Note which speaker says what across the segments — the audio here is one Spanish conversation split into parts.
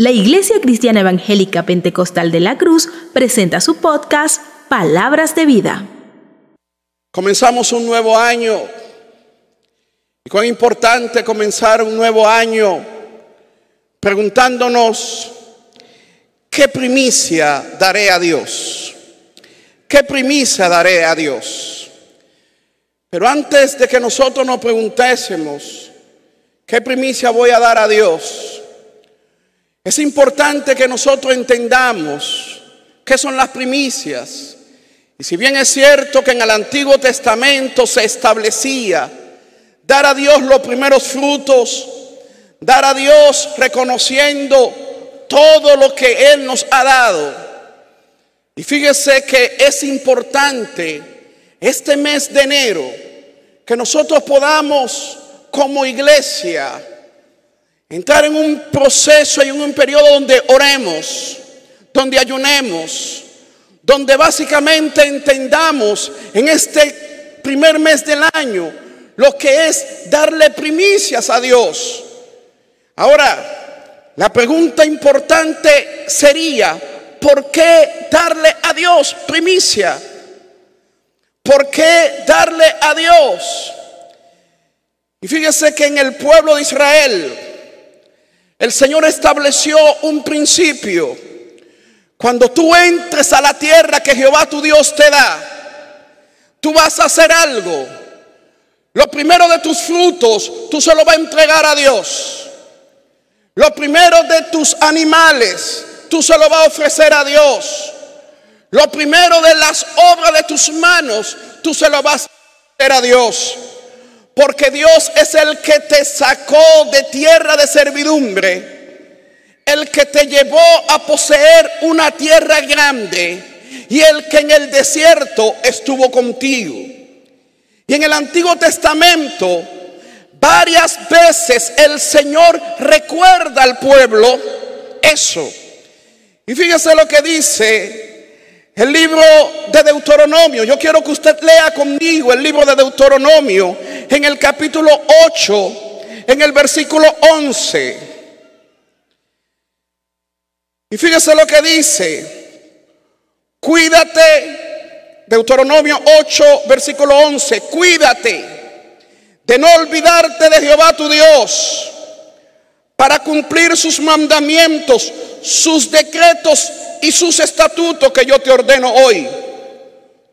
Speaker 1: La Iglesia Cristiana Evangélica Pentecostal de la Cruz presenta su podcast Palabras de Vida.
Speaker 2: Comenzamos un nuevo año. Y cuán importante comenzar un nuevo año preguntándonos, ¿qué primicia daré a Dios? ¿Qué primicia daré a Dios? Pero antes de que nosotros nos preguntésemos, ¿qué primicia voy a dar a Dios? Es importante que nosotros entendamos qué son las primicias. Y si bien es cierto que en el Antiguo Testamento se establecía dar a Dios los primeros frutos, dar a Dios reconociendo todo lo que Él nos ha dado. Y fíjese que es importante este mes de enero que nosotros podamos como iglesia Entrar en un proceso y en un periodo donde oremos, donde ayunemos, donde básicamente entendamos en este primer mes del año lo que es darle primicias a Dios. Ahora, la pregunta importante sería, ¿por qué darle a Dios primicia? ¿Por qué darle a Dios? Y fíjese que en el pueblo de Israel, el Señor estableció un principio. Cuando tú entres a la tierra que Jehová tu Dios te da, tú vas a hacer algo. Lo primero de tus frutos, tú se lo vas a entregar a Dios. Lo primero de tus animales, tú se lo vas a ofrecer a Dios. Lo primero de las obras de tus manos, tú se lo vas a ofrecer a Dios. Porque Dios es el que te sacó de tierra de servidumbre, el que te llevó a poseer una tierra grande y el que en el desierto estuvo contigo. Y en el Antiguo Testamento, varias veces el Señor recuerda al pueblo eso. Y fíjese lo que dice el libro de Deuteronomio, yo quiero que usted lea conmigo el libro de Deuteronomio en el capítulo 8, en el versículo 11. Y fíjese lo que dice. Cuídate, Deuteronomio 8, versículo 11, cuídate de no olvidarte de Jehová tu Dios para cumplir sus mandamientos, sus decretos y sus estatutos que yo te ordeno hoy.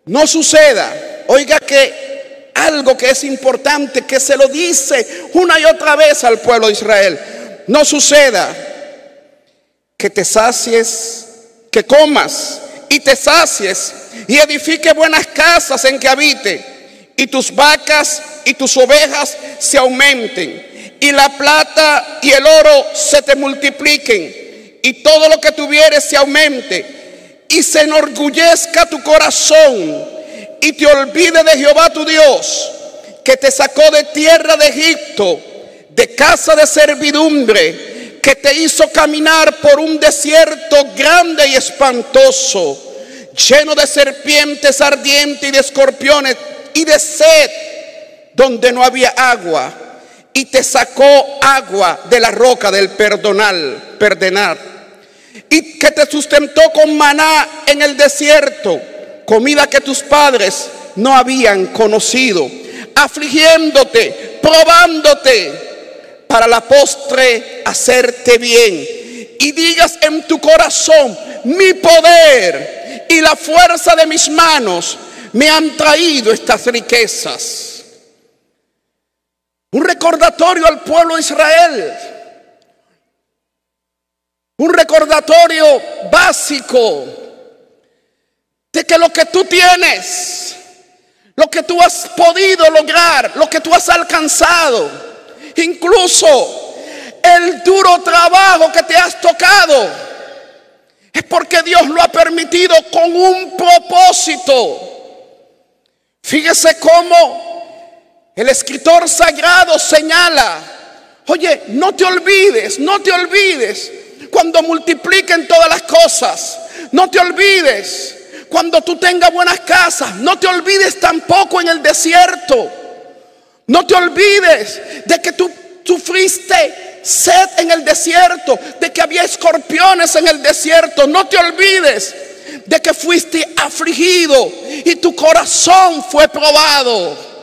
Speaker 2: No suceda, oiga que algo que es importante, que se lo dice una y otra vez al pueblo de Israel, no suceda que te sacies, que comas y te sacies y edifique buenas casas en que habite y tus vacas y tus ovejas se aumenten y la plata y el oro se te multipliquen y todo lo que tuvieres se aumente y se enorgullezca tu corazón y te olvide de Jehová tu Dios, que te sacó de tierra de Egipto, de casa de servidumbre, que te hizo caminar por un desierto grande y espantoso, lleno de serpientes ardientes y de escorpiones y de sed, donde no había agua, y te sacó agua de la roca del perdonal, perdonar y que te sustentó con maná en el desierto, comida que tus padres no habían conocido, afligiéndote, probándote, para la postre hacerte bien. Y digas en tu corazón, mi poder y la fuerza de mis manos me han traído estas riquezas. Un recordatorio al pueblo de Israel un recordatorio básico de que lo que tú tienes, lo que tú has podido lograr, lo que tú has alcanzado, incluso el duro trabajo que te has tocado, es porque Dios lo ha permitido con un propósito. Fíjese cómo el escritor sagrado señala, oye, no te olvides, no te olvides cuando multipliquen todas las cosas. No te olvides cuando tú tengas buenas casas. No te olvides tampoco en el desierto. No te olvides de que tú sufriste sed en el desierto, de que había escorpiones en el desierto. No te olvides de que fuiste afligido y tu corazón fue probado.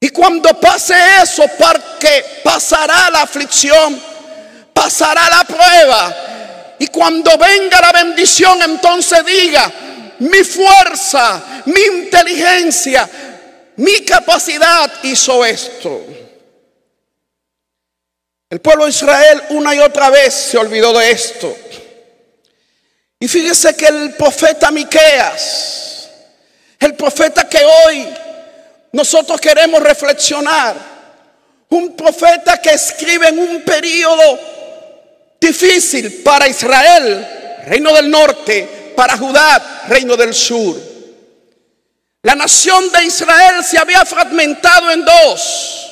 Speaker 2: Y cuando pase eso, porque pasará la aflicción, pasará la prueba. Y cuando venga la bendición, entonces diga, mi fuerza, mi inteligencia, mi capacidad hizo esto. El pueblo de Israel una y otra vez se olvidó de esto. Y fíjese que el profeta Miqueas, el profeta que hoy nosotros queremos reflexionar, un profeta que escribe en un periodo difícil para Israel, reino del norte, para Judá, reino del sur. La nación de Israel se había fragmentado en dos.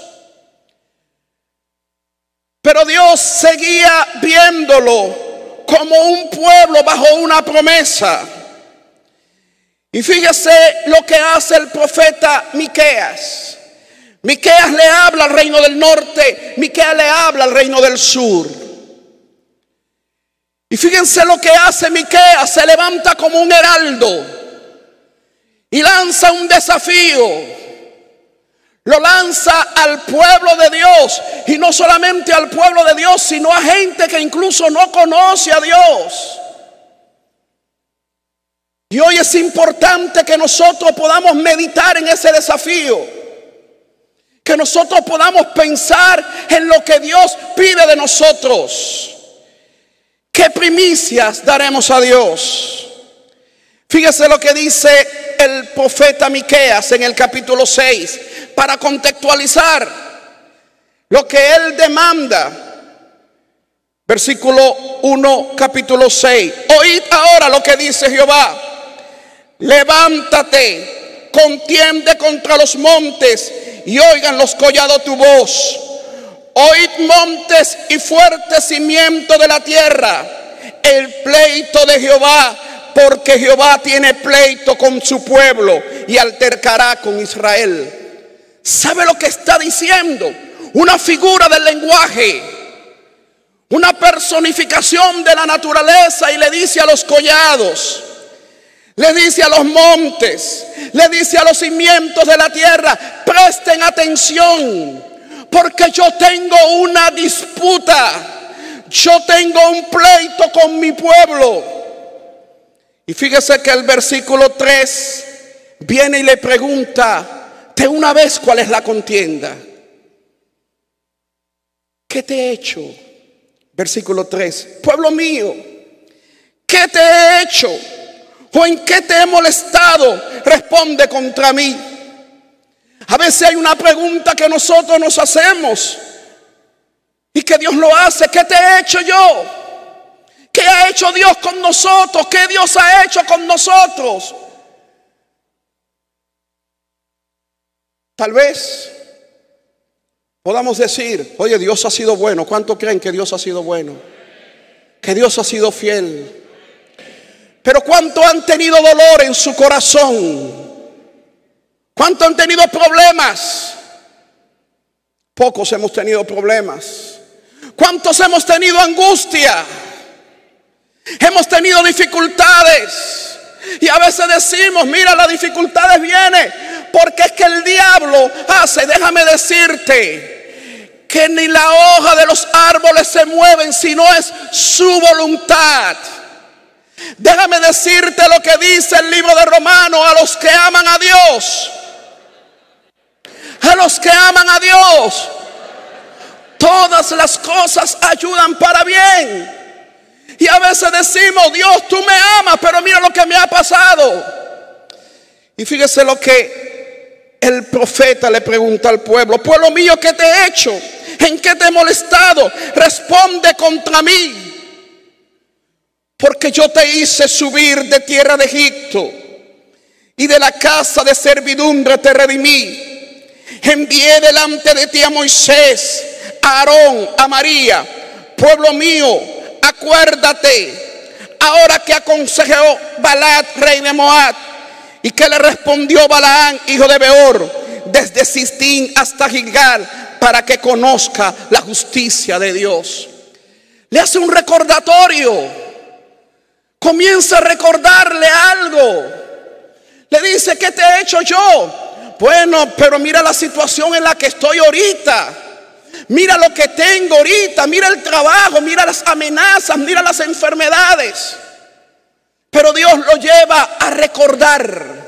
Speaker 2: Pero Dios seguía viéndolo como un pueblo bajo una promesa. Y fíjese lo que hace el profeta Miqueas. Miqueas le habla al reino del norte, Miqueas le habla al reino del sur. Y fíjense lo que hace Miqueas, se levanta como un heraldo y lanza un desafío. Lo lanza al pueblo de Dios y no solamente al pueblo de Dios, sino a gente que incluso no conoce a Dios. Y hoy es importante que nosotros podamos meditar en ese desafío. Que nosotros podamos pensar en lo que Dios pide de nosotros. ¿Qué primicias daremos a Dios? Fíjese lo que dice el profeta Miqueas en el capítulo 6 para contextualizar lo que él demanda. Versículo 1, capítulo 6. Oíd ahora lo que dice Jehová. Levántate, contiende contra los montes y oigan los collados tu voz. Oíd montes y fuerte cimiento de la tierra, el pleito de Jehová porque Jehová tiene pleito con su pueblo y altercará con Israel. ¿Sabe lo que está diciendo? Una figura del lenguaje, una personificación de la naturaleza y le dice a los collados, le dice a los montes, le dice a los cimientos de la tierra, presten atención, porque yo tengo una disputa, yo tengo un pleito con mi pueblo. Y fíjese que el versículo 3 viene y le pregunta de una vez cuál es la contienda. ¿Qué te he hecho? Versículo 3. Pueblo mío, ¿qué te he hecho? ¿O en qué te he molestado? Responde contra mí. A veces hay una pregunta que nosotros nos hacemos y que Dios lo hace. ¿Qué te he hecho yo? ¿Qué ha hecho Dios con nosotros? ¿Qué Dios ha hecho con nosotros? Tal vez podamos decir, oye, Dios ha sido bueno. ¿Cuánto creen que Dios ha sido bueno? Que Dios ha sido fiel. Pero ¿cuánto han tenido dolor en su corazón? ¿Cuánto han tenido problemas? Pocos hemos tenido problemas. ¿Cuántos hemos tenido angustia? Hemos tenido dificultades. Y a veces decimos, mira, las dificultades vienen porque es que el diablo hace, déjame decirte, que ni la hoja de los árboles se mueven si no es su voluntad. Déjame decirte lo que dice el libro de Romanos a los que aman a Dios. A los que aman a Dios. Todas las cosas ayudan para bien. Y a veces decimos, Dios, tú me amas, pero mira lo que me ha pasado. Y fíjese lo que el profeta le pregunta al pueblo, pueblo mío, ¿qué te he hecho? ¿En qué te he molestado? Responde contra mí. Porque yo te hice subir de tierra de Egipto y de la casa de servidumbre te redimí. Envié delante de ti a Moisés, a Aarón, a María, pueblo mío, acuérdate ahora que aconsejó Balat, rey de Moab, y que le respondió Balaán, hijo de Beor, desde Sistín hasta Gilgal, para que conozca la justicia de Dios. Le hace un recordatorio. Comienza a recordarle algo. Le dice, ¿qué te he hecho yo? Bueno, pero mira la situación en la que estoy ahorita. Mira lo que tengo ahorita, mira el trabajo, mira las amenazas, mira las enfermedades. Pero Dios lo lleva a recordar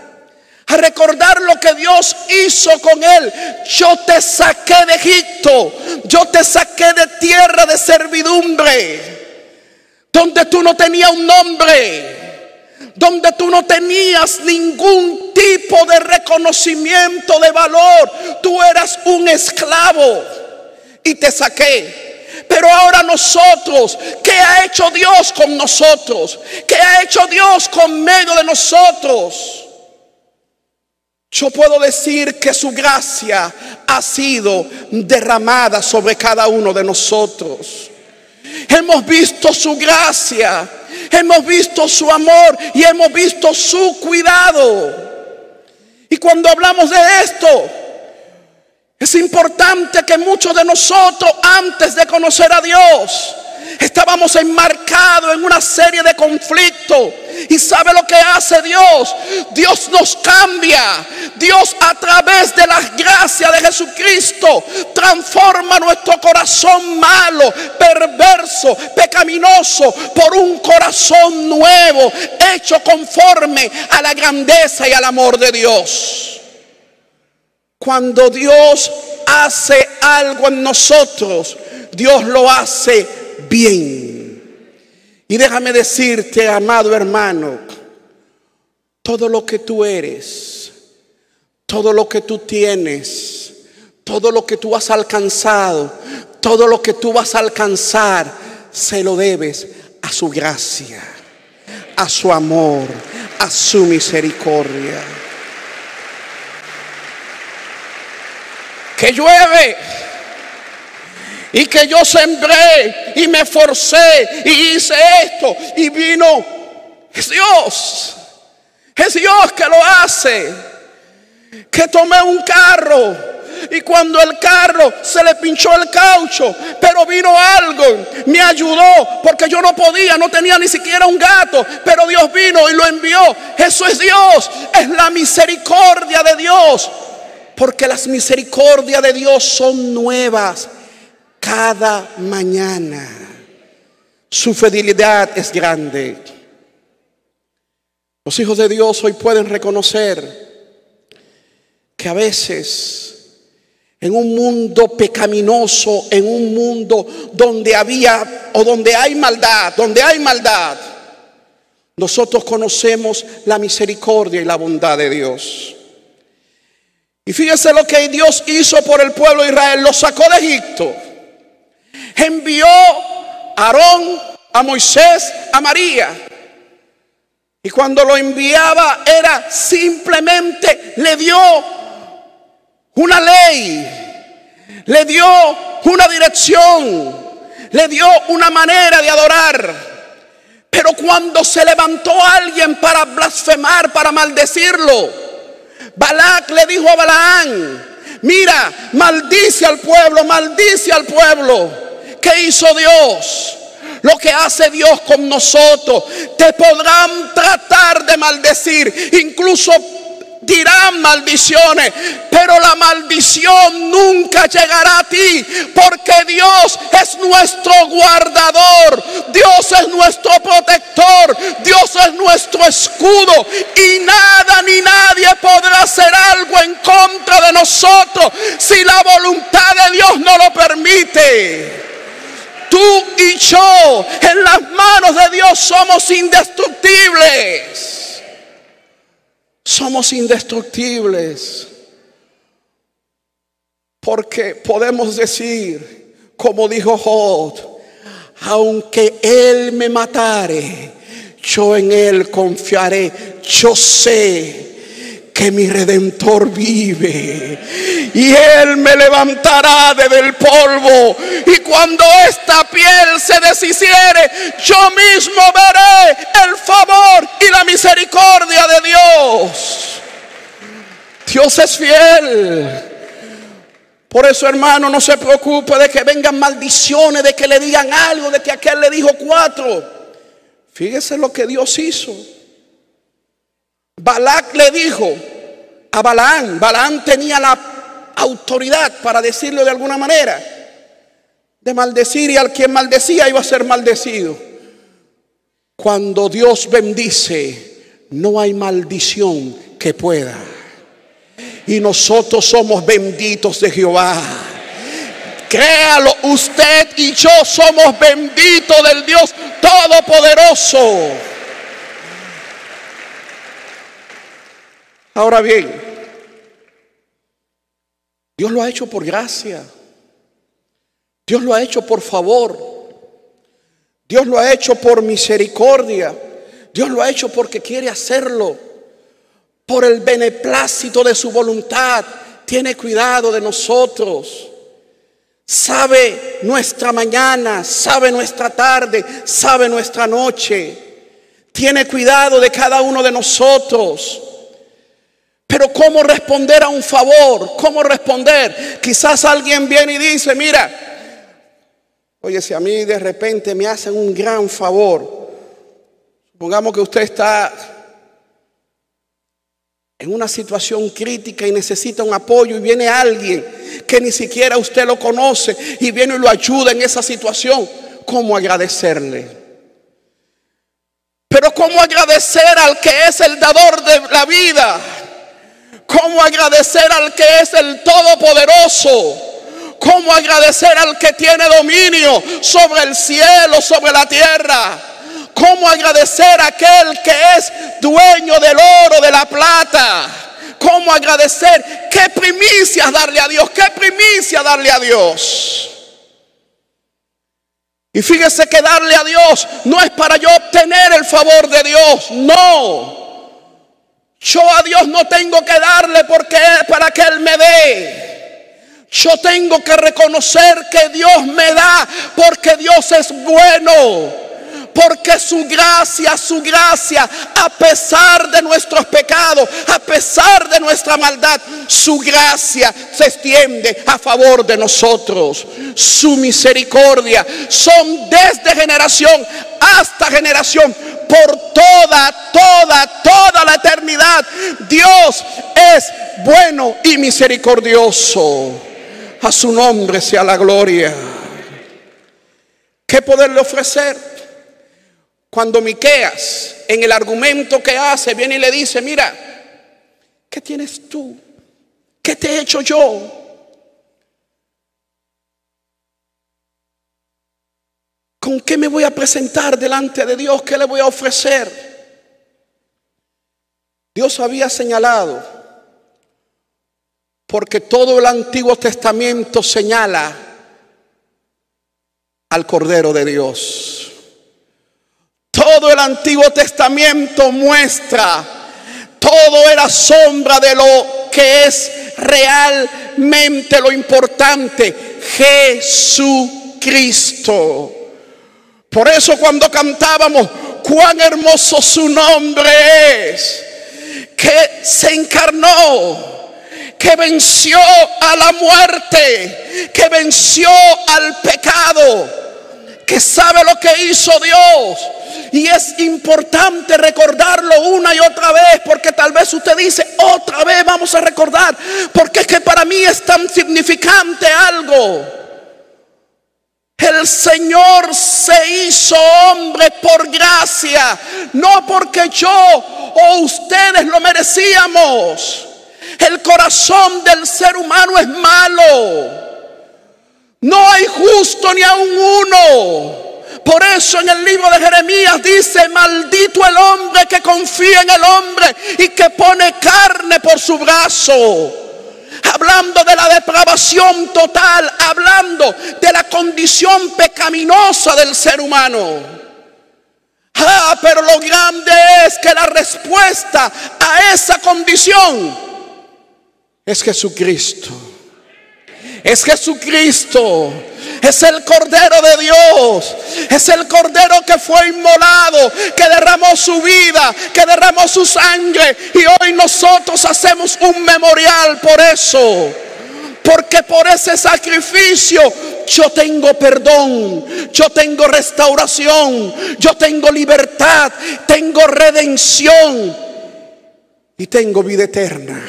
Speaker 2: a recordar lo que Dios hizo con él. Yo te saqué de Egipto, yo te saqué de tierra de servidumbre, donde tú no tenías un nombre, donde tú no tenías ningún tipo de reconocimiento de valor. Tú eras un esclavo y te saqué. Pero ahora nosotros, ¿qué ha hecho Dios con nosotros? ¿Qué ha hecho Dios con medio de nosotros? Yo puedo decir que su gracia ha sido derramada sobre cada uno de nosotros. Hemos visto su gracia, hemos visto su amor y hemos visto su cuidado. Y cuando hablamos de esto, es importante que muchos de nosotros antes de conocer a Dios, Estábamos enmarcados en una serie de conflictos. ¿Y sabe lo que hace Dios? Dios nos cambia. Dios a través de la gracia de Jesucristo transforma nuestro corazón malo, perverso, pecaminoso por un corazón nuevo, hecho conforme a la grandeza y al amor de Dios. Cuando Dios hace algo en nosotros, Dios lo hace bien. Y déjame decirte, amado hermano, todo lo que tú eres, todo lo que tú tienes, todo lo que tú has alcanzado, todo lo que tú vas a alcanzar, se lo debes a su gracia, a su amor, a su misericordia. Que llueve y que yo sembré y me forcé y hice esto y vino. Es Dios. Es Dios que lo hace. Que tomé un carro y cuando el carro se le pinchó el caucho, pero vino algo, me ayudó, porque yo no podía, no tenía ni siquiera un gato, pero Dios vino y lo envió. Eso es Dios, es la misericordia de Dios, porque las misericordias de Dios son nuevas cada mañana. Su fidelidad es grande. Los hijos de Dios hoy pueden reconocer que a veces en un mundo pecaminoso, en un mundo donde había o donde hay maldad, donde hay maldad, nosotros conocemos la misericordia y la bondad de Dios. Y fíjese lo que Dios hizo por el pueblo de Israel, lo sacó de Egipto envió a Aarón, a Moisés, a María. Y cuando lo enviaba era simplemente le dio una ley, le dio una dirección, le dio una manera de adorar. Pero cuando se levantó alguien para blasfemar, para maldecirlo, Balac le dijo a Balaán, mira, maldice al pueblo, maldice al pueblo. ¿Qué hizo Dios? Lo que hace Dios con nosotros. Te podrán tratar de maldecir. Incluso maldiciones, pero la maldición nunca llegará a ti, porque Dios es nuestro guardador, Dios es nuestro protector, Dios es nuestro escudo y nada ni nadie podrá hacer algo en contra de nosotros si la voluntad de Dios no lo permite. Tú y yo en las manos de Dios somos indestructibles. Somos indestructibles. Porque podemos decir, como dijo Job, aunque Él me matare, yo en Él confiaré. Yo sé que mi redentor vive y él me levantará desde el polvo y cuando esta piel se deshiciere yo mismo veré el favor y la misericordia de Dios Dios es fiel Por eso, hermano, no se preocupe de que vengan maldiciones, de que le digan algo, de que aquel le dijo cuatro. Fíjese lo que Dios hizo. Balac le dijo a Balaán, Balaán tenía la autoridad para decirlo de alguna manera, de maldecir y al quien maldecía iba a ser maldecido. Cuando Dios bendice, no hay maldición que pueda. Y nosotros somos benditos de Jehová. Créalo, usted y yo somos benditos del Dios Todopoderoso. Ahora bien, Dios lo ha hecho por gracia. Dios lo ha hecho por favor. Dios lo ha hecho por misericordia. Dios lo ha hecho porque quiere hacerlo. Por el beneplácito de su voluntad. Tiene cuidado de nosotros. Sabe nuestra mañana, sabe nuestra tarde, sabe nuestra noche. Tiene cuidado de cada uno de nosotros. Pero ¿cómo responder a un favor? ¿Cómo responder? Quizás alguien viene y dice, mira, oye, si a mí de repente me hacen un gran favor, supongamos que usted está en una situación crítica y necesita un apoyo y viene alguien que ni siquiera usted lo conoce y viene y lo ayuda en esa situación, ¿cómo agradecerle? Pero ¿cómo agradecer al que es el dador de la vida? ¿Cómo agradecer al que es el Todopoderoso? ¿Cómo agradecer al que tiene dominio sobre el cielo, sobre la tierra? ¿Cómo agradecer a aquel que es dueño del oro, de la plata? ¿Cómo agradecer? ¿Qué primicias darle a Dios? ¿Qué primicia darle a Dios? Y fíjese que darle a Dios no es para yo obtener el favor de Dios, no. Yo a Dios no tengo que darle porque para que Él me dé. Yo tengo que reconocer que Dios me da porque Dios es bueno. Porque su gracia, su gracia, a pesar de nuestros pecados, a pesar de nuestra maldad, su gracia se extiende a favor de nosotros. Su misericordia son desde generación hasta generación por toda, toda, toda la eternidad. Dios es bueno y misericordioso. A su nombre sea la gloria. ¿Qué poderle ofrecer? Cuando Miqueas, en el argumento que hace, viene y le dice, mira, ¿qué tienes tú? ¿Qué te he hecho yo? ¿Con qué me voy a presentar delante de Dios? ¿Qué le voy a ofrecer? Dios había señalado, porque todo el Antiguo Testamento señala al Cordero de Dios. Todo el Antiguo Testamento muestra, todo era sombra de lo que es realmente lo importante, Jesucristo. Por eso cuando cantábamos, cuán hermoso su nombre es, que se encarnó, que venció a la muerte, que venció al pecado, que sabe lo que hizo Dios. Y es importante recordarlo una y otra vez, porque tal vez usted dice, otra vez vamos a recordar, porque es que para mí es tan significante algo. El Señor se hizo hombre por gracia, no porque yo o ustedes lo merecíamos. El corazón del ser humano es malo. No hay justo ni a un uno. Por eso en el libro de Jeremías dice, maldito el hombre que confía en el hombre y que pone carne por su brazo hablando de la depravación total, hablando de la condición pecaminosa del ser humano. Ah, pero lo grande es que la respuesta a esa condición es Jesucristo. Es Jesucristo. Es el Cordero de Dios. Es el Cordero que fue inmolado, que derramó su vida, que derramó su sangre. Y hoy nosotros hacemos un memorial por eso Porque por ese sacrificio yo tengo perdón, yo tengo restauración, yo tengo libertad, tengo redención y tengo vida eterna.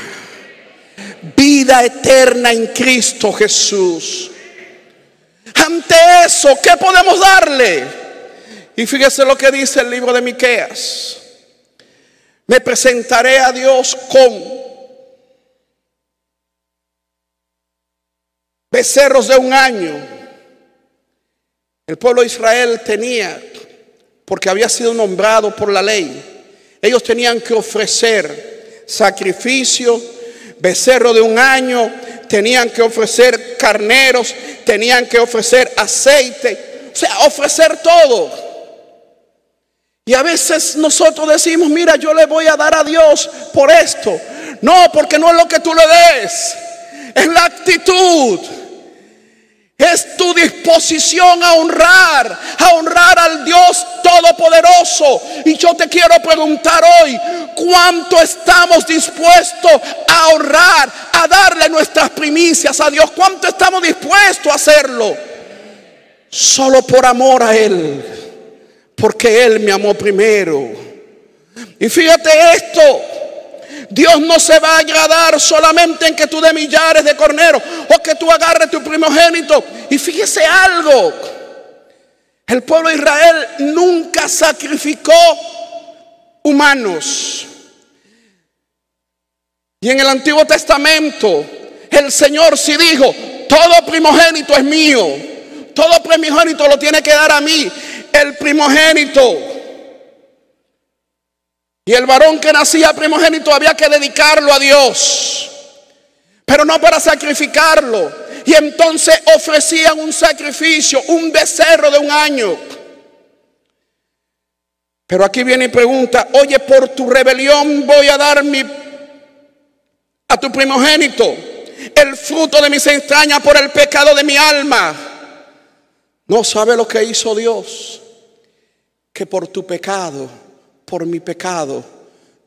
Speaker 2: Vida eterna en Cristo Jesús. Ante eso, ¿qué podemos darle? Y fíjese lo que dice el libro de Miqueas. Me presentaré a Dios con becerros de un año. El pueblo de Israel tenía, porque había sido nombrado por la ley, ellos tenían que ofrecer sacrificio, becerro de un año, tenían que ofrecer carneros, tenían que ofrecer aceite, o sea, ofrecer todo. Y a veces nosotros decimos, mira, yo le voy a dar a Dios por esto. No, porque no es lo que tú le des, es la actitud. Es tu disposición a honrar, a honrar al Dios Todopoderoso. Y yo te quiero preguntar hoy, ¿cuánto estamos dispuestos a honrar, a darle nuestras primicias a Dios? ¿Cuánto estamos dispuestos a hacerlo? Solo por amor a Él, porque Él me amó primero. Y fíjate esto, Dios no se va a agradar solamente en que tú de millares de corneros o que tú agarres tu primogénito. Y fíjese algo, el pueblo de Israel nunca sacrificó humanos. Y en el Antiguo Testamento el Señor sí dijo, todo primogénito es mío, todo primogénito lo tiene que dar a mí. El primogénito y el varón que nacía primogénito había que dedicarlo a Dios, pero no para sacrificarlo. Y entonces ofrecían un sacrificio, un becerro de un año. Pero aquí viene y pregunta, oye, por tu rebelión voy a dar mi, a tu primogénito el fruto de mis entrañas por el pecado de mi alma. No sabe lo que hizo Dios, que por tu pecado por mi pecado,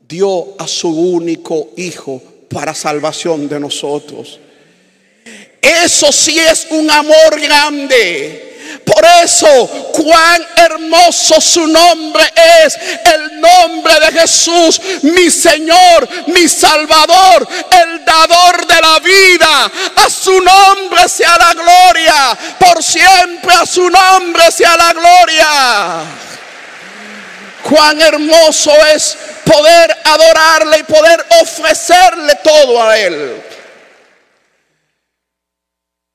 Speaker 2: dio a su único hijo para salvación de nosotros. Eso sí es un amor grande. Por eso, cuán hermoso su nombre es, el nombre de Jesús, mi Señor, mi Salvador, el dador de la vida. A su nombre sea la gloria, por siempre a su nombre sea la gloria. Cuán hermoso es poder adorarle y poder ofrecerle todo a Él.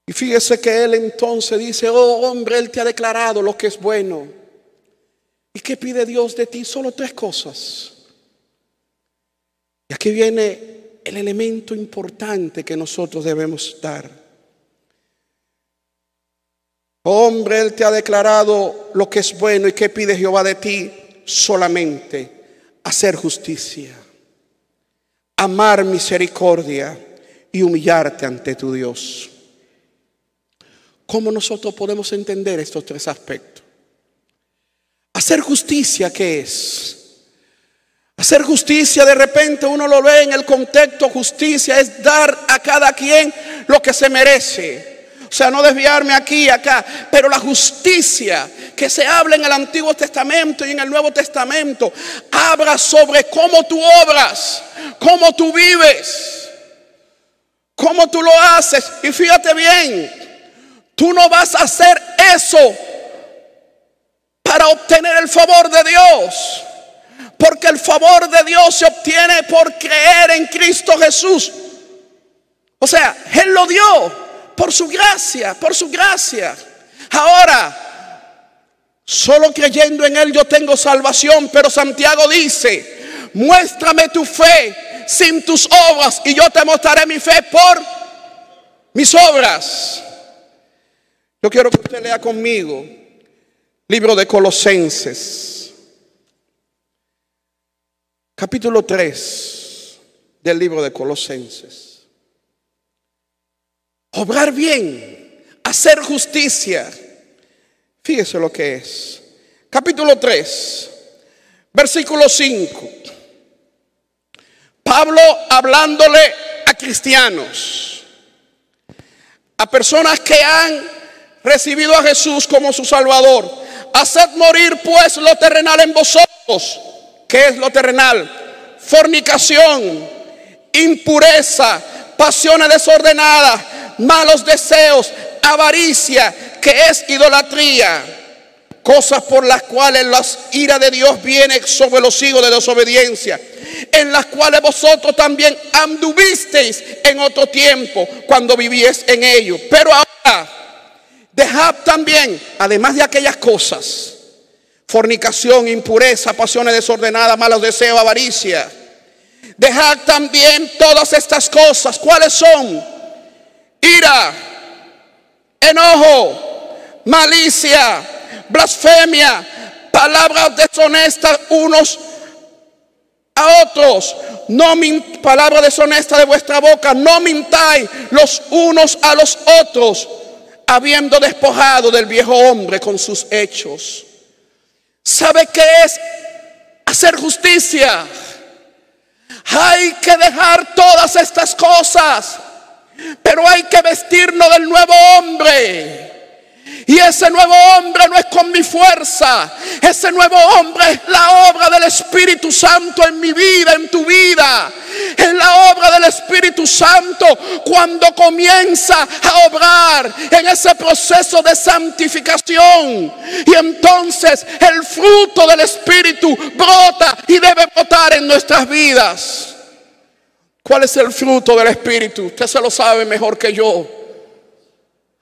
Speaker 2: Y fíjese que Él entonces dice, oh hombre, Él te ha declarado lo que es bueno. ¿Y qué pide Dios de ti? Solo tres cosas. Y aquí viene el elemento importante que nosotros debemos dar. hombre, Él te ha declarado lo que es bueno y qué pide Jehová de ti solamente hacer justicia, amar misericordia y humillarte ante tu Dios. ¿Cómo nosotros podemos entender estos tres aspectos? Hacer justicia, ¿qué es? Hacer justicia, de repente uno lo ve en el contexto, justicia es dar a cada quien lo que se merece. O sea, no desviarme aquí y acá. Pero la justicia que se habla en el Antiguo Testamento y en el Nuevo Testamento habla sobre cómo tú obras, cómo tú vives, cómo tú lo haces. Y fíjate bien, tú no vas a hacer eso para obtener el favor de Dios. Porque el favor de Dios se obtiene por creer en Cristo Jesús. O sea, Él lo dio por su gracia, por su gracia. Ahora, solo creyendo en Él yo tengo salvación, pero Santiago dice, muéstrame tu fe sin tus obras y yo te mostraré mi fe por mis obras. Yo quiero que usted lea conmigo libro de Colosenses, capítulo 3 del libro de Colosenses obrar bien, hacer justicia. Fíjese lo que es. Capítulo 3, versículo 5. Pablo hablándole a cristianos. a personas que han recibido a Jesús como su Salvador. Haced morir pues lo terrenal en vosotros. ¿Qué es lo terrenal? Fornicación, impureza, pasiones desordenadas, malos deseos, avaricia, que es idolatría. Cosas por las cuales la ira de Dios viene sobre los hijos de desobediencia en las cuales vosotros también anduvisteis en otro tiempo cuando vivíais en ellos. Pero ahora, dejad también, además de aquellas cosas, fornicación, impureza, pasiones desordenadas, malos deseos, avaricia. Dejad también todas estas cosas. ¿Cuáles son? Ira, enojo, malicia, blasfemia, palabras deshonestas unos a otros. No palabra deshonesta de vuestra boca. No mintáis los unos a los otros, habiendo despojado del viejo hombre con sus hechos. ¿Sabe qué es hacer justicia? Hay que dejar todas estas cosas, pero hay que vestirnos del nuevo hombre. Y ese nuevo hombre no es con mi fuerza. Ese nuevo hombre es la obra del Espíritu Santo en mi vida, en tu vida. Es la obra del Espíritu Santo cuando comienza a obrar en ese proceso de santificación. Y entonces el fruto del Espíritu brota y debe brotar en nuestras vidas. ¿Cuál es el fruto del Espíritu? Usted se lo sabe mejor que yo.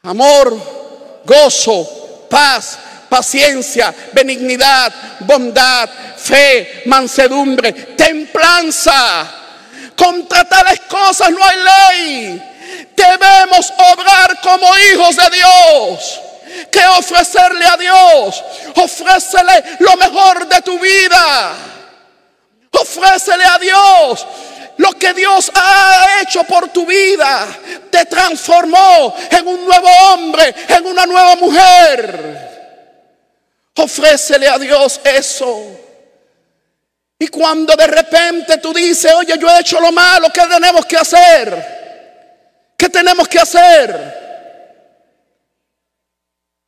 Speaker 2: Amor gozo, paz, paciencia, benignidad, bondad, fe, mansedumbre, templanza. Contra tales cosas no hay ley. Debemos obrar como hijos de Dios. Que ofrecerle a Dios. Ofrécele lo mejor de tu vida. Ofrécele a Dios lo que Dios ha hecho por tu vida te transformó en un nuevo hombre, en una nueva mujer. Ofrécele a Dios eso. Y cuando de repente tú dices, oye, yo he hecho lo malo, ¿qué tenemos que hacer? ¿Qué tenemos que hacer?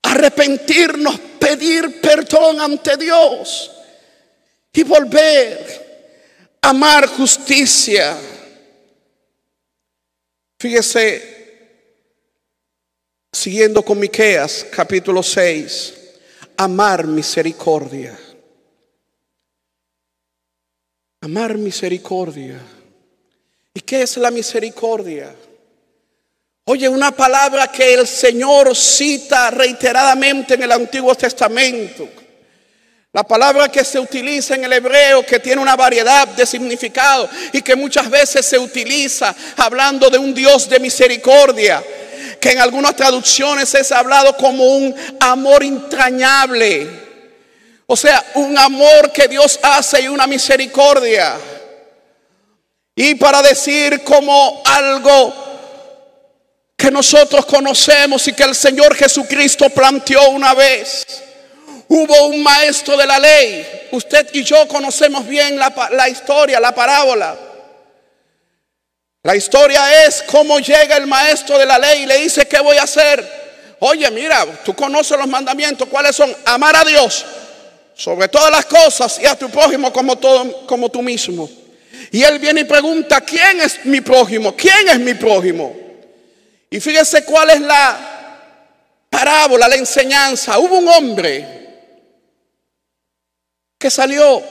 Speaker 2: Arrepentirnos, pedir perdón ante Dios y volver amar justicia. Fíjese, siguiendo con Miqueas, capítulo 6, amar misericordia. Amar misericordia. ¿Y qué es la misericordia? Oye, una palabra que el Señor cita reiteradamente en el Antiguo Testamento. La palabra que se utiliza en el hebreo, que tiene una variedad de significado y que muchas veces se utiliza hablando de un Dios de misericordia, que en algunas traducciones es hablado como un amor entrañable. O sea, un amor que Dios hace y una misericordia. Y para decir como algo que nosotros conocemos y que el Señor Jesucristo planteó una vez. Hubo un maestro de la ley. Usted y yo conocemos bien la, historia, la parábola. La historia es cómo llega el maestro de la ley y le dice, ¿qué voy a hacer? Oye, mira, tú conoces los mandamientos. ¿Cuáles son? Amar a Dios sobre todas las cosas y a tu prójimo como, todo, como tú mismo. Y él viene y pregunta, ¿quién es mi prójimo? ¿Quién es mi prójimo? Y fíjese cuál es la parábola, la enseñanza. Hubo un hombre que salió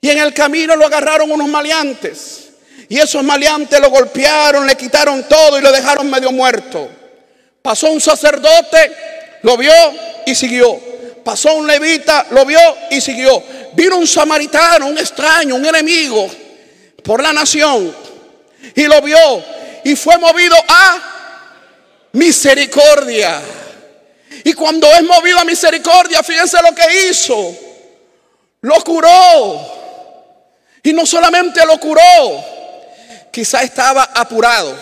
Speaker 2: y en el camino lo agarraron unos maleantes. Y esos maleantes lo golpearon, le quitaron todo y lo dejaron medio muerto. Pasó un sacerdote, lo vio y siguió. Pasó un levita, lo vio y siguió. Vino un samaritano, un extraño, un enemigo por la nación y lo vio y fue movido a misericordia. Y cuando es movido a misericordia, fíjense lo que hizo lo curó. Y no solamente lo curó, quizá estaba apurado.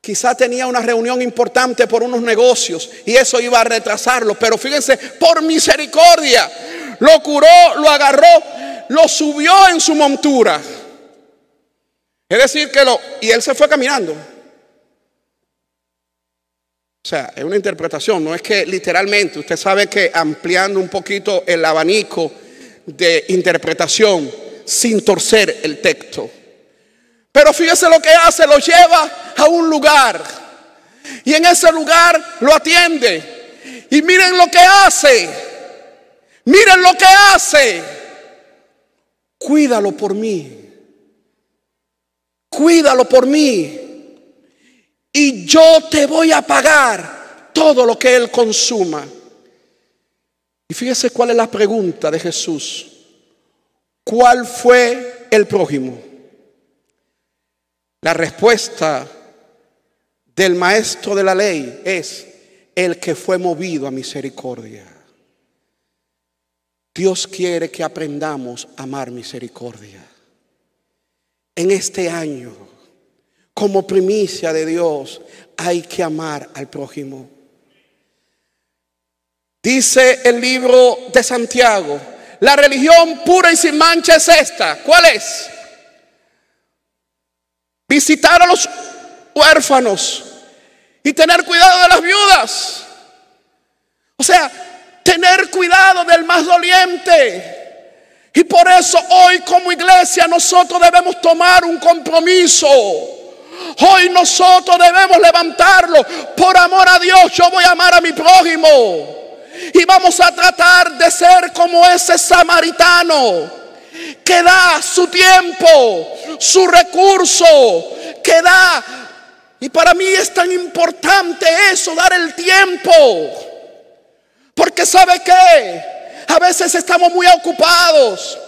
Speaker 2: Quizá tenía una reunión importante por unos negocios y eso iba a retrasarlo. Pero fíjense, por misericordia, lo curó, lo agarró, lo subió en su montura. Es decir, que lo... Y él se fue caminando. O sea, es una interpretación, no es que literalmente, usted sabe que ampliando un poquito el abanico de interpretación sin torcer el texto. Pero fíjese lo que hace, lo lleva a un lugar y en ese lugar lo atiende. Y miren lo que hace, miren lo que hace. Cuídalo por mí, cuídalo por mí y yo te voy a pagar todo lo que Él consuma. Y fíjese cuál es la pregunta de Jesús. ¿Cuál fue el prójimo? La respuesta del maestro de la ley es el que fue movido a misericordia. Dios quiere que aprendamos a amar misericordia. En este año como primicia de Dios, hay que amar al prójimo. Dice el libro de Santiago, la religión pura y sin mancha es esta. ¿Cuál es? Visitar a los huérfanos y tener cuidado de las viudas. O sea, tener cuidado del más doliente. Y por eso hoy como iglesia nosotros debemos tomar un compromiso Hoy nosotros debemos levantarlo. Por amor a Dios, yo voy a amar a mi prójimo. Y vamos a tratar de ser como ese samaritano que da su tiempo, su recurso, que da. Y para mí es tan importante eso, dar el tiempo. Porque sabe que a veces estamos muy ocupados.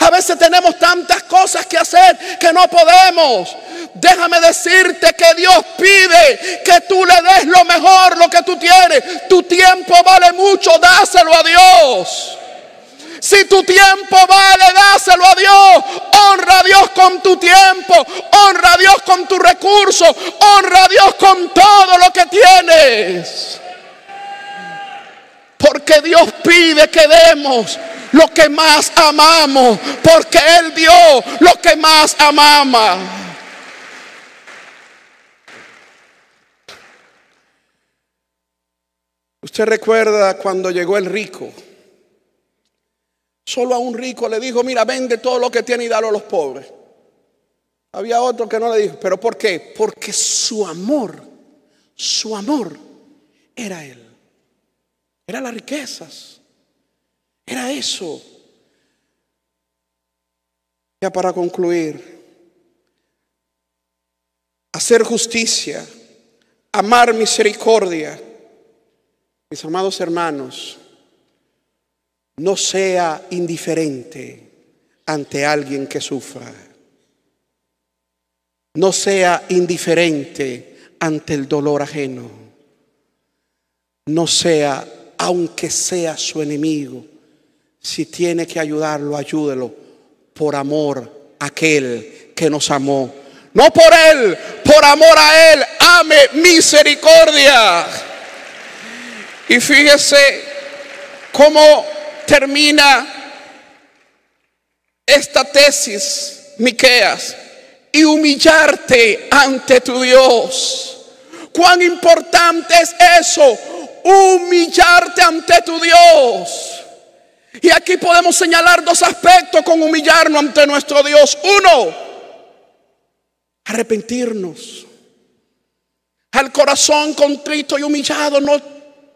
Speaker 2: A veces tenemos tantas cosas que hacer que no podemos. Déjame decirte que Dios pide que tú le des lo mejor, lo que tú tienes. Tu tiempo vale mucho, dáselo a Dios. Si tu tiempo vale, dáselo a Dios. Honra a Dios con tu tiempo. Honra a Dios con tu recurso. Honra a Dios con todo lo que tienes. Porque Dios pide que demos lo que más amamos. Porque Él dio lo que más amamos. Usted recuerda cuando llegó el rico. Solo a un rico le dijo, mira, vende todo lo que tiene y dalo a los pobres. Había otro que no le dijo, pero ¿por qué? Porque su amor, su amor era él. Era las riquezas. Era eso. Ya para concluir, hacer justicia, amar misericordia mis amados hermanos, no sea indiferente ante alguien que sufra. No sea indiferente ante el dolor ajeno. No sea, aunque sea su enemigo, si tiene que ayudarlo, ayúdelo por amor a aquel que nos amó. No por él, por amor a él. Ame misericordia. Y fíjese cómo termina esta tesis, Miqueas, y humillarte ante tu Dios. Cuán importante es eso, humillarte ante tu Dios. Y aquí podemos señalar dos aspectos con humillarnos ante nuestro Dios. Uno, arrepentirnos. Al corazón contrito y humillado no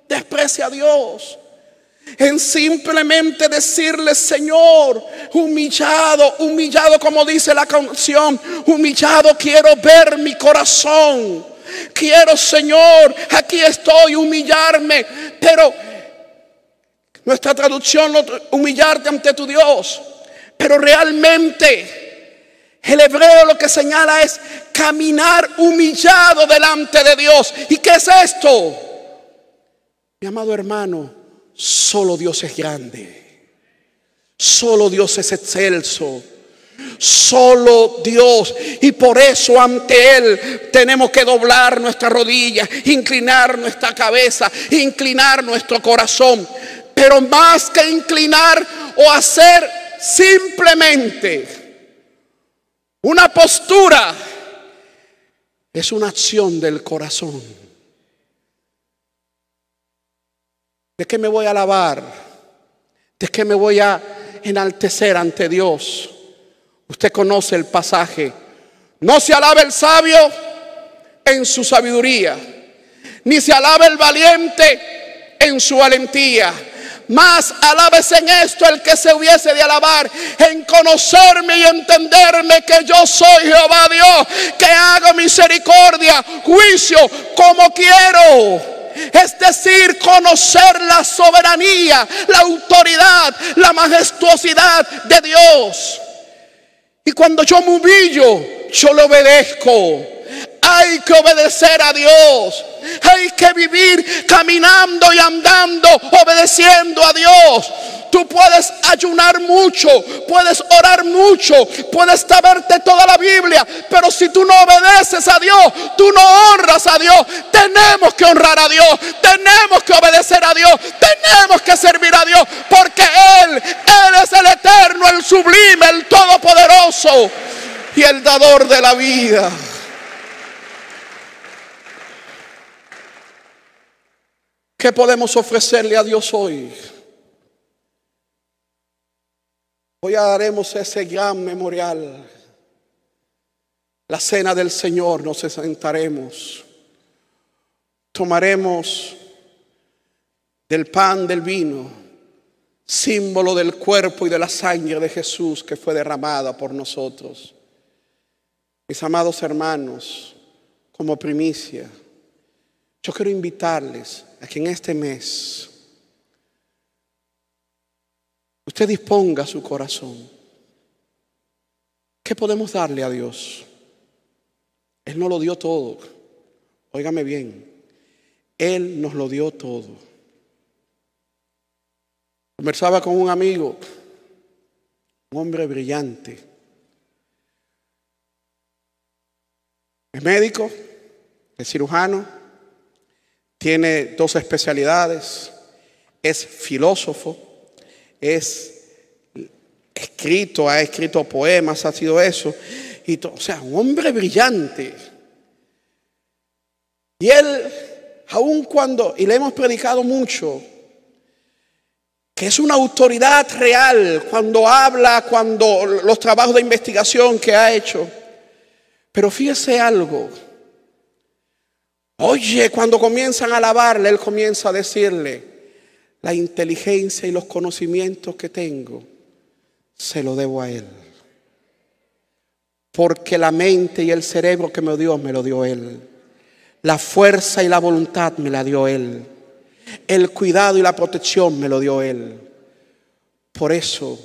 Speaker 2: desprecia a Dios. En simplemente decirle, Señor, humillado, humillado como dice la canción, humillado quiero ver mi corazón. Quiero, Señor, aquí estoy, humillarme. Pero nuestra traducción, humillarte ante tu Dios. Pero realmente el hebreo lo que señala es caminar humillado delante de Dios. ¿Y qué es esto? Mi amado hermano, solo Dios es grande. Solo Dios es excelso. Solo Dios. Y por eso ante Él tenemos que doblar nuestras rodillas, inclinar nuestra cabeza, inclinar nuestro corazón. Pero más que inclinar o hacer simplemente una postura, es una acción del corazón. ¿De qué me voy a alabar? ¿De qué me voy a enaltecer ante Dios? Usted conoce el pasaje. No se alaba el sabio en su sabiduría, ni se alaba el valiente en su valentía. Más alabes en esto el que se hubiese de alabar, en conocerme y entenderme que yo soy Jehová Dios, que hago misericordia, juicio como quiero es decir, conocer la soberanía, la autoridad, la majestuosidad de Dios. Y cuando yo me humillo, yo le obedezco. Hay que obedecer a Dios. Hay que vivir caminando y andando, obedeciendo a Dios. Tú puedes ayunar mucho, puedes orar mucho, puedes saberte toda la Biblia, pero si tú no obedeces a Dios, tú no honras a Dios. Tenemos que honrar a Dios, tenemos que obedecer a Dios, tenemos que servir a Dios, porque Él, Él es el eterno, el sublime, el todopoderoso y el dador de la vida. ¿Qué podemos ofrecerle a Dios hoy? Hoy haremos ese gran memorial. La cena del Señor nos sentaremos. Tomaremos del pan, del vino, símbolo del cuerpo y de la sangre de Jesús que fue derramada por nosotros. Mis amados hermanos, como primicia, yo quiero invitarles a que en este mes Usted disponga su corazón. ¿Qué podemos darle a Dios? Él nos lo dio todo. Óigame bien. Él nos lo dio todo. Conversaba con un amigo, un hombre brillante. Es médico, es cirujano, tiene dos especialidades, es filósofo es escrito, ha escrito poemas, ha sido eso. Y o sea, un hombre brillante. Y él, aun cuando, y le hemos predicado mucho, que es una autoridad real cuando habla, cuando los trabajos de investigación que ha hecho. Pero fíjese algo. Oye, cuando comienzan a alabarle, él comienza a decirle, la inteligencia y los conocimientos que tengo, se lo debo a Él. Porque la mente y el cerebro que me dio, me lo dio Él. La fuerza y la voluntad me la dio Él. El cuidado y la protección me lo dio Él. Por eso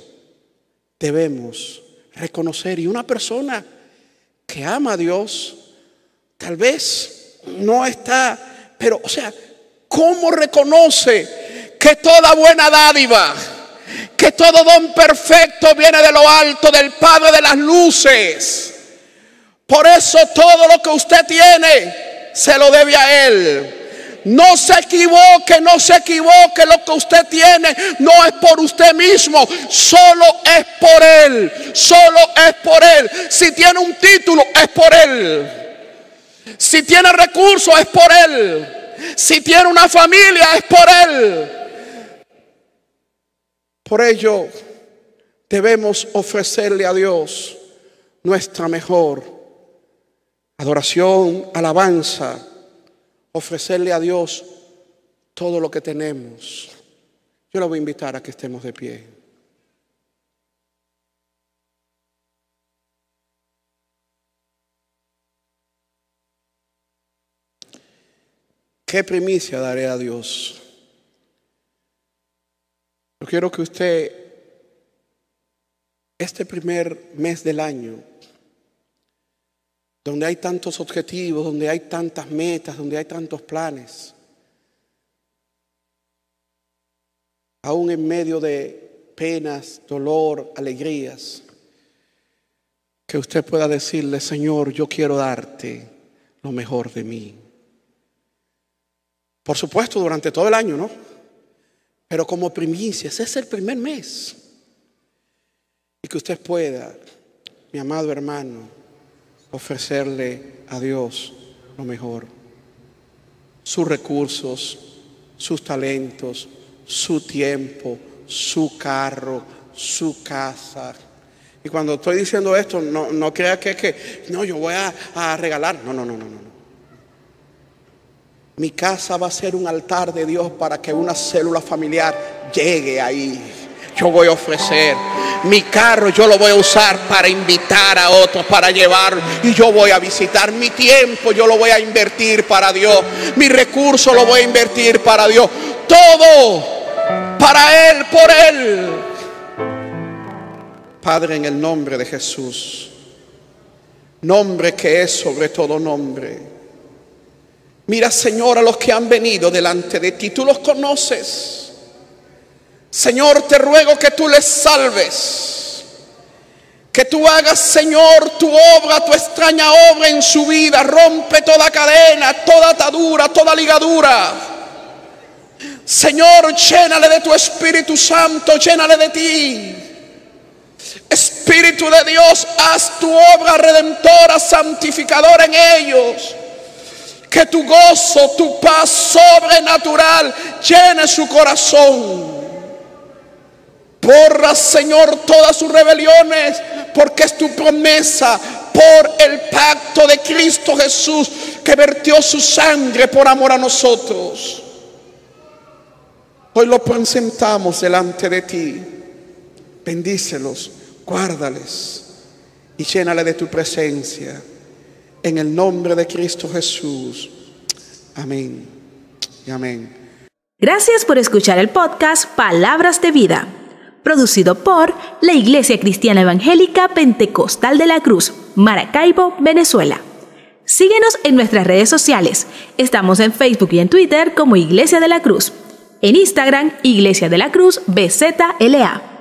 Speaker 2: debemos reconocer. Y una persona que ama a Dios, tal vez no está, pero, o sea, ¿cómo reconoce que toda buena dádiva, que todo don perfecto viene de lo alto, del Padre de las luces. Por eso todo lo que usted tiene se lo debe a Él. No se equivoque, no se equivoque. Lo que usted tiene no es por usted mismo, solo es por Él. Solo es por Él. Si tiene un título, es por Él. Si tiene recursos, es por Él. Si tiene una familia, es por Él. Por ello, debemos ofrecerle a Dios nuestra mejor adoración, alabanza, ofrecerle a Dios todo lo que tenemos. Yo le voy a invitar a que estemos de pie. ¿Qué primicia daré a Dios? Yo quiero que usted, este primer mes del año, donde hay tantos objetivos, donde hay tantas metas, donde hay tantos planes, aún en medio de penas, dolor, alegrías, que usted pueda decirle, Señor, yo quiero darte lo mejor de mí. Por supuesto, durante todo el año, ¿no? Pero como primicia, ese es el primer mes. Y que usted pueda, mi amado hermano, ofrecerle a Dios lo mejor. Sus recursos, sus talentos, su tiempo, su carro, su casa. Y cuando estoy diciendo esto, no, no crea que, que no, yo voy a, a regalar. No, no, no, no, no. Mi casa va a ser un altar de Dios para que una célula familiar llegue ahí. Yo voy a ofrecer. Mi carro yo lo voy a usar para invitar a otros, para llevar. Y yo voy a visitar. Mi tiempo yo lo voy a invertir para Dios. Mi recurso lo voy a invertir para Dios. Todo para Él, por Él. Padre, en el nombre de Jesús. Nombre que es sobre todo nombre. Mira, Señor, a los que han venido delante de ti. Tú los conoces. Señor, te ruego que tú les salves. Que tú hagas, Señor, tu obra, tu extraña obra en su vida. Rompe toda cadena, toda atadura, toda ligadura. Señor, llénale de tu Espíritu Santo, llénale de ti. Espíritu de Dios, haz tu obra redentora, santificadora en ellos. Que tu gozo, tu paz sobrenatural llene su corazón. Borra, Señor, todas sus rebeliones, porque es tu promesa por el pacto de Cristo Jesús que vertió su sangre por amor a nosotros. Hoy lo presentamos delante de ti. Bendícelos, guárdales y llénale de tu presencia. En el nombre de Cristo Jesús. Amén y amén.
Speaker 1: Gracias por escuchar el podcast Palabras de Vida, producido por la Iglesia Cristiana Evangélica Pentecostal de la Cruz, Maracaibo, Venezuela. Síguenos en nuestras redes sociales. Estamos en Facebook y en Twitter como Iglesia de la Cruz. En Instagram, Iglesia de la Cruz BZLA.